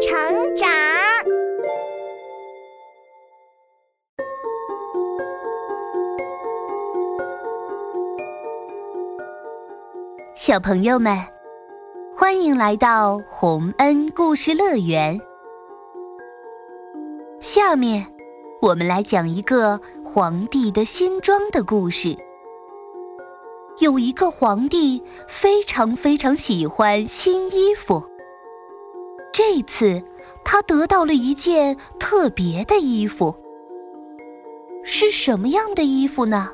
成长。小朋友们，欢迎来到洪恩故事乐园。下面，我们来讲一个皇帝的新装的故事。有一个皇帝非常非常喜欢新衣服。这次他得到了一件特别的衣服，是什么样的衣服呢？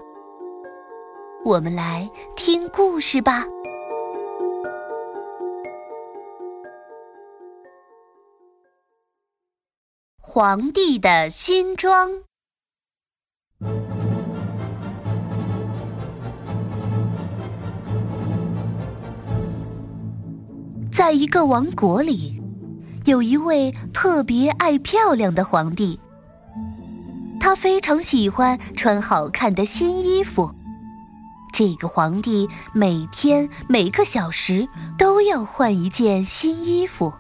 我们来听故事吧。皇帝的新装。在一个王国里，有一位特别爱漂亮的皇帝。他非常喜欢穿好看的新衣服。这个皇帝每天每个小时都要换一件新衣服。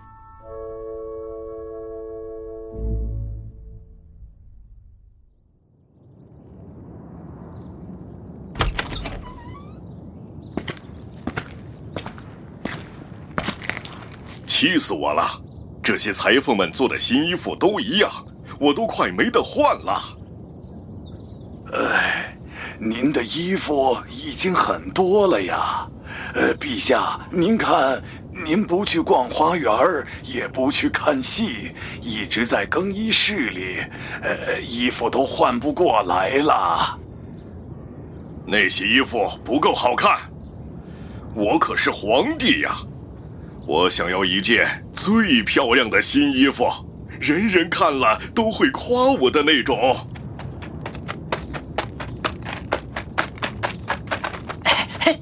气死我了！这些裁缝们做的新衣服都一样，我都快没得换了。哎，您的衣服已经很多了呀。呃，陛下，您看，您不去逛花园也不去看戏，一直在更衣室里，呃，衣服都换不过来了。那些衣服不够好看，我可是皇帝呀！我想要一件最漂亮的新衣服，人人看了都会夸我的那种。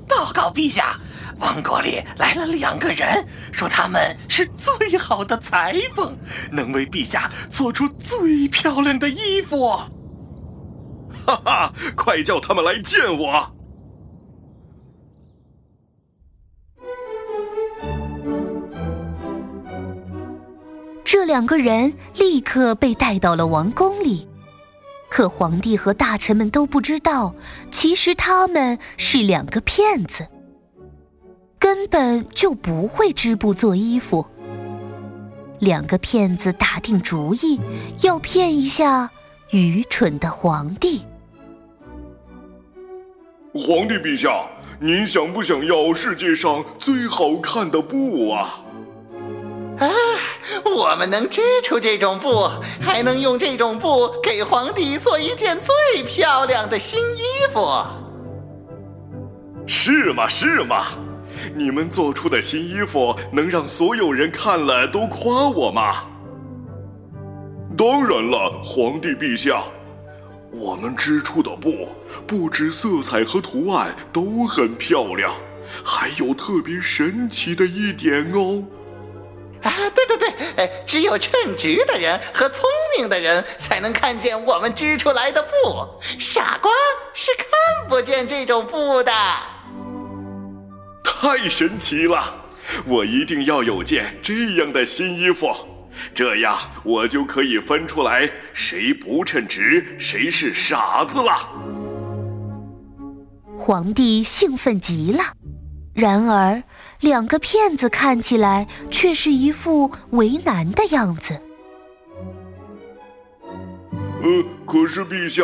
报告陛下，王国里来了两个人，说他们是最好的裁缝，能为陛下做出最漂亮的衣服。哈哈，快叫他们来见我！两个人立刻被带到了王宫里，可皇帝和大臣们都不知道，其实他们是两个骗子，根本就不会织布做衣服。两个骗子打定主意要骗一下愚蠢的皇帝。皇帝陛下，您想不想要世界上最好看的布啊？啊，我们能织出这种布，还能用这种布给皇帝做一件最漂亮的新衣服。是吗？是吗？你们做出的新衣服能让所有人看了都夸我吗？当然了，皇帝陛下，我们织出的布不止色彩和图案都很漂亮，还有特别神奇的一点哦。啊，对对对，哎，只有称职的人和聪明的人才能看见我们织出来的布，傻瓜是看不见这种布的。太神奇了，我一定要有件这样的新衣服，这样我就可以分出来谁不称职，谁是傻子了。皇帝兴奋极了，然而。两个骗子看起来却是一副为难的样子。呃，可是陛下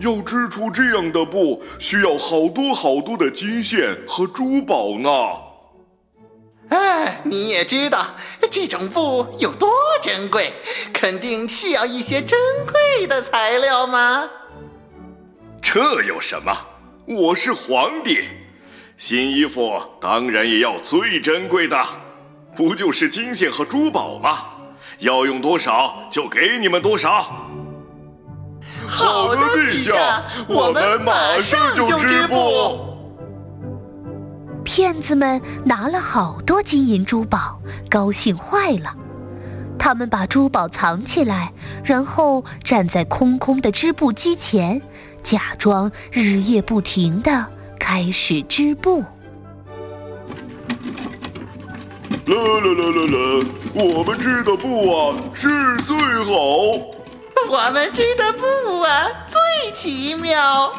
要织出这样的布，需要好多好多的金线和珠宝呢。哎，你也知道这种布有多珍贵，肯定需要一些珍贵的材料吗？这有什么？我是皇帝。新衣服当然也要最珍贵的，不就是金线和珠宝吗？要用多少就给你们多少。好的，陛下，我们马上就织布。骗子们拿了好多金银珠宝，高兴坏了。他们把珠宝藏起来，然后站在空空的织布机前，假装日夜不停的。开始织布。啦啦啦啦啦！我们织的布啊是最好，我们织的布啊最奇妙。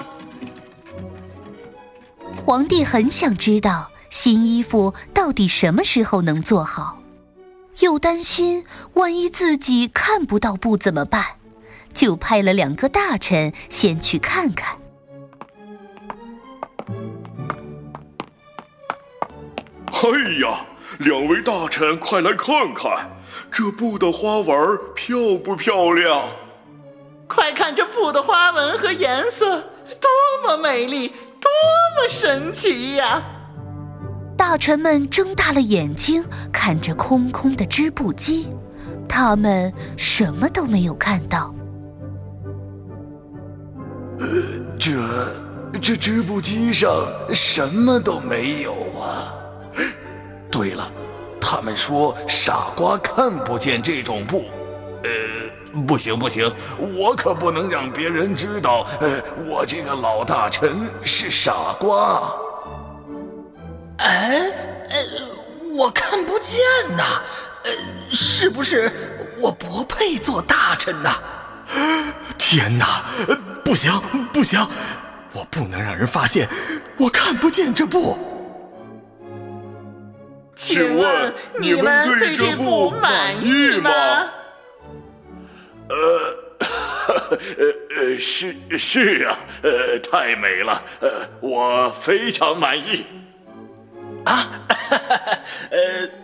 皇帝很想知道新衣服到底什么时候能做好，又担心万一自己看不到布怎么办，就派了两个大臣先去看看。哎呀！两位大臣，快来看看这布的花纹漂不漂亮？快看这布的花纹和颜色，多么美丽，多么神奇呀！大臣们睁大了眼睛看着空空的织布机，他们什么都没有看到。呃，这这织布机上什么都没有啊！对了，他们说傻瓜看不见这种布，呃，不行不行，我可不能让别人知道，呃，我这个老大臣是傻瓜。哎，呃，我看不见呐，呃，是不是我不配做大臣呐？天哪，不行不行，我不能让人发现我看不见这布。请问你们对这部满意吗？呃，呃呃，是是啊，呃，太美了，呃，我非常满意。啊，呃，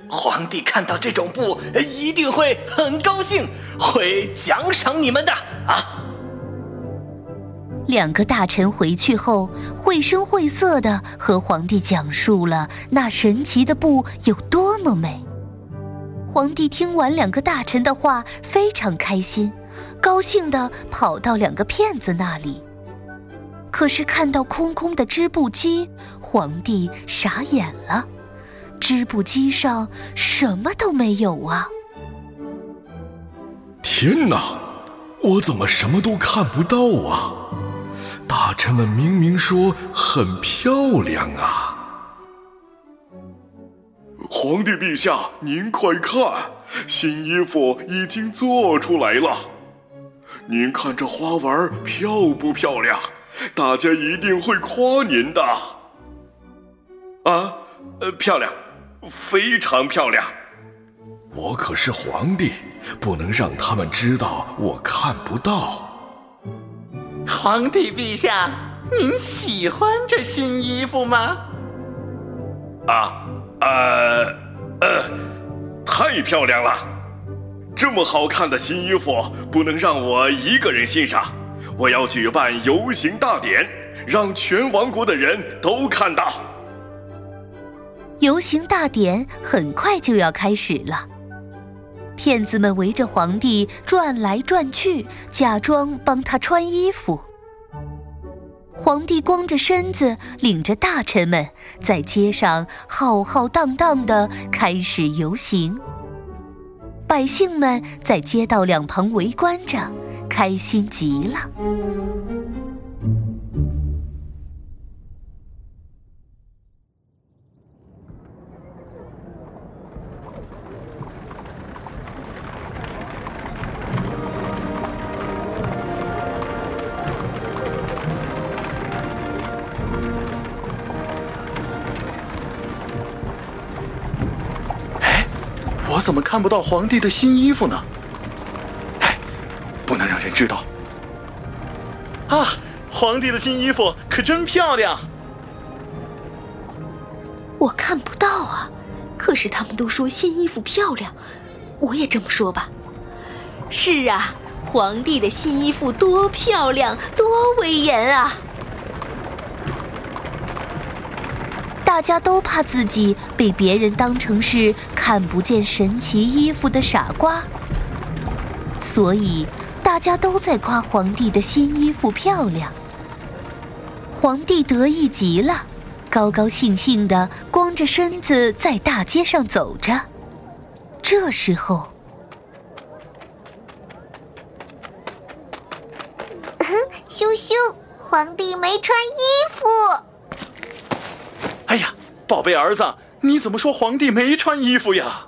皇帝看到这种布一定会很高兴，会奖赏你们的啊。两个大臣回去后，绘声绘色的和皇帝讲述了那神奇的布有多么美。皇帝听完两个大臣的话，非常开心，高兴的跑到两个骗子那里。可是看到空空的织布机，皇帝傻眼了，织布机上什么都没有啊！天哪，我怎么什么都看不到啊？大臣们明明说很漂亮啊！皇帝陛下，您快看，新衣服已经做出来了。您看这花纹漂不漂亮？大家一定会夸您的。啊，呃，漂亮，非常漂亮。我可是皇帝，不能让他们知道我看不到。皇帝陛下，您喜欢这新衣服吗？啊，呃，呃，太漂亮了！这么好看的新衣服，不能让我一个人欣赏，我要举办游行大典，让全王国的人都看到。游行大典很快就要开始了。骗子们围着皇帝转来转去，假装帮他穿衣服。皇帝光着身子，领着大臣们在街上浩浩荡荡地开始游行。百姓们在街道两旁围观着，开心极了。我怎么看不到皇帝的新衣服呢？哎，不能让人知道。啊，皇帝的新衣服可真漂亮！我看不到啊，可是他们都说新衣服漂亮，我也这么说吧。是啊，皇帝的新衣服多漂亮，多威严啊！大家都怕自己被别人当成是看不见神奇衣服的傻瓜，所以大家都在夸皇帝的新衣服漂亮。皇帝得意极了，高高兴兴的光着身子在大街上走着。这时候，羞羞，皇帝没穿衣服。宝贝儿子，你怎么说皇帝没穿衣服呀？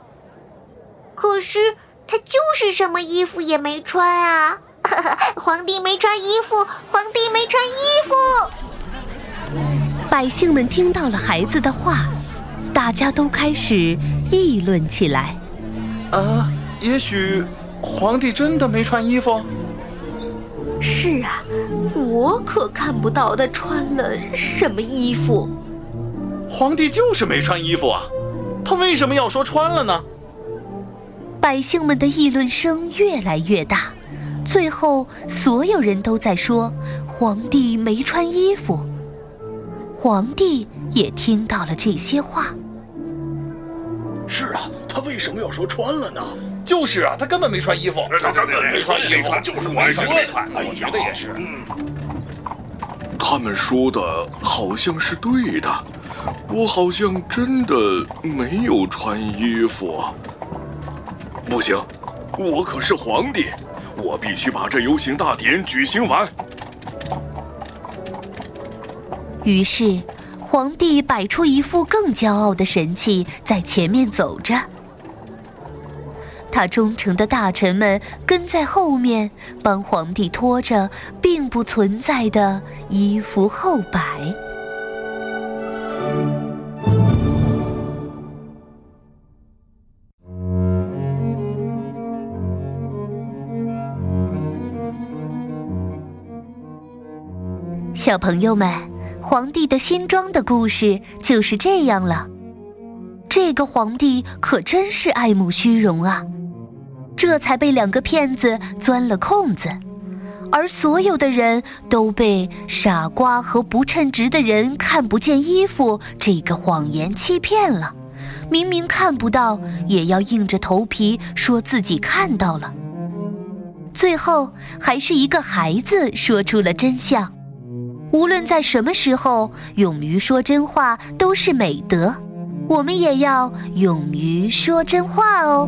可是他就是什么衣服也没穿啊！皇帝没穿衣服，皇帝没穿衣服。百姓们听到了孩子的话，大家都开始议论起来。啊，也许皇帝真的没穿衣服。是啊，我可看不到他穿了什么衣服。皇帝就是没穿衣服啊，他为什么要说穿了呢？百姓们的议论声越来越大，最后所有人都在说皇帝没穿衣服。皇帝也听到了这些话。是啊，他为什么要说穿了呢？就是啊，他根本没穿衣服。他根本没穿衣服，就是完全没穿。我觉得也是。他们说的好像是对的，我好像真的没有穿衣服。不行，我可是皇帝，我必须把这游行大典举行完。于是，皇帝摆出一副更骄傲的神气，在前面走着。他忠诚的大臣们跟在后面，帮皇帝拖着并不存在的衣服后摆。小朋友们，皇帝的新装的故事就是这样了。这个皇帝可真是爱慕虚荣啊！这才被两个骗子钻了空子，而所有的人都被傻瓜和不称职的人看不见衣服这个谎言欺骗了。明明看不到，也要硬着头皮说自己看到了。最后，还是一个孩子说出了真相。无论在什么时候，勇于说真话都是美德。我们也要勇于说真话哦。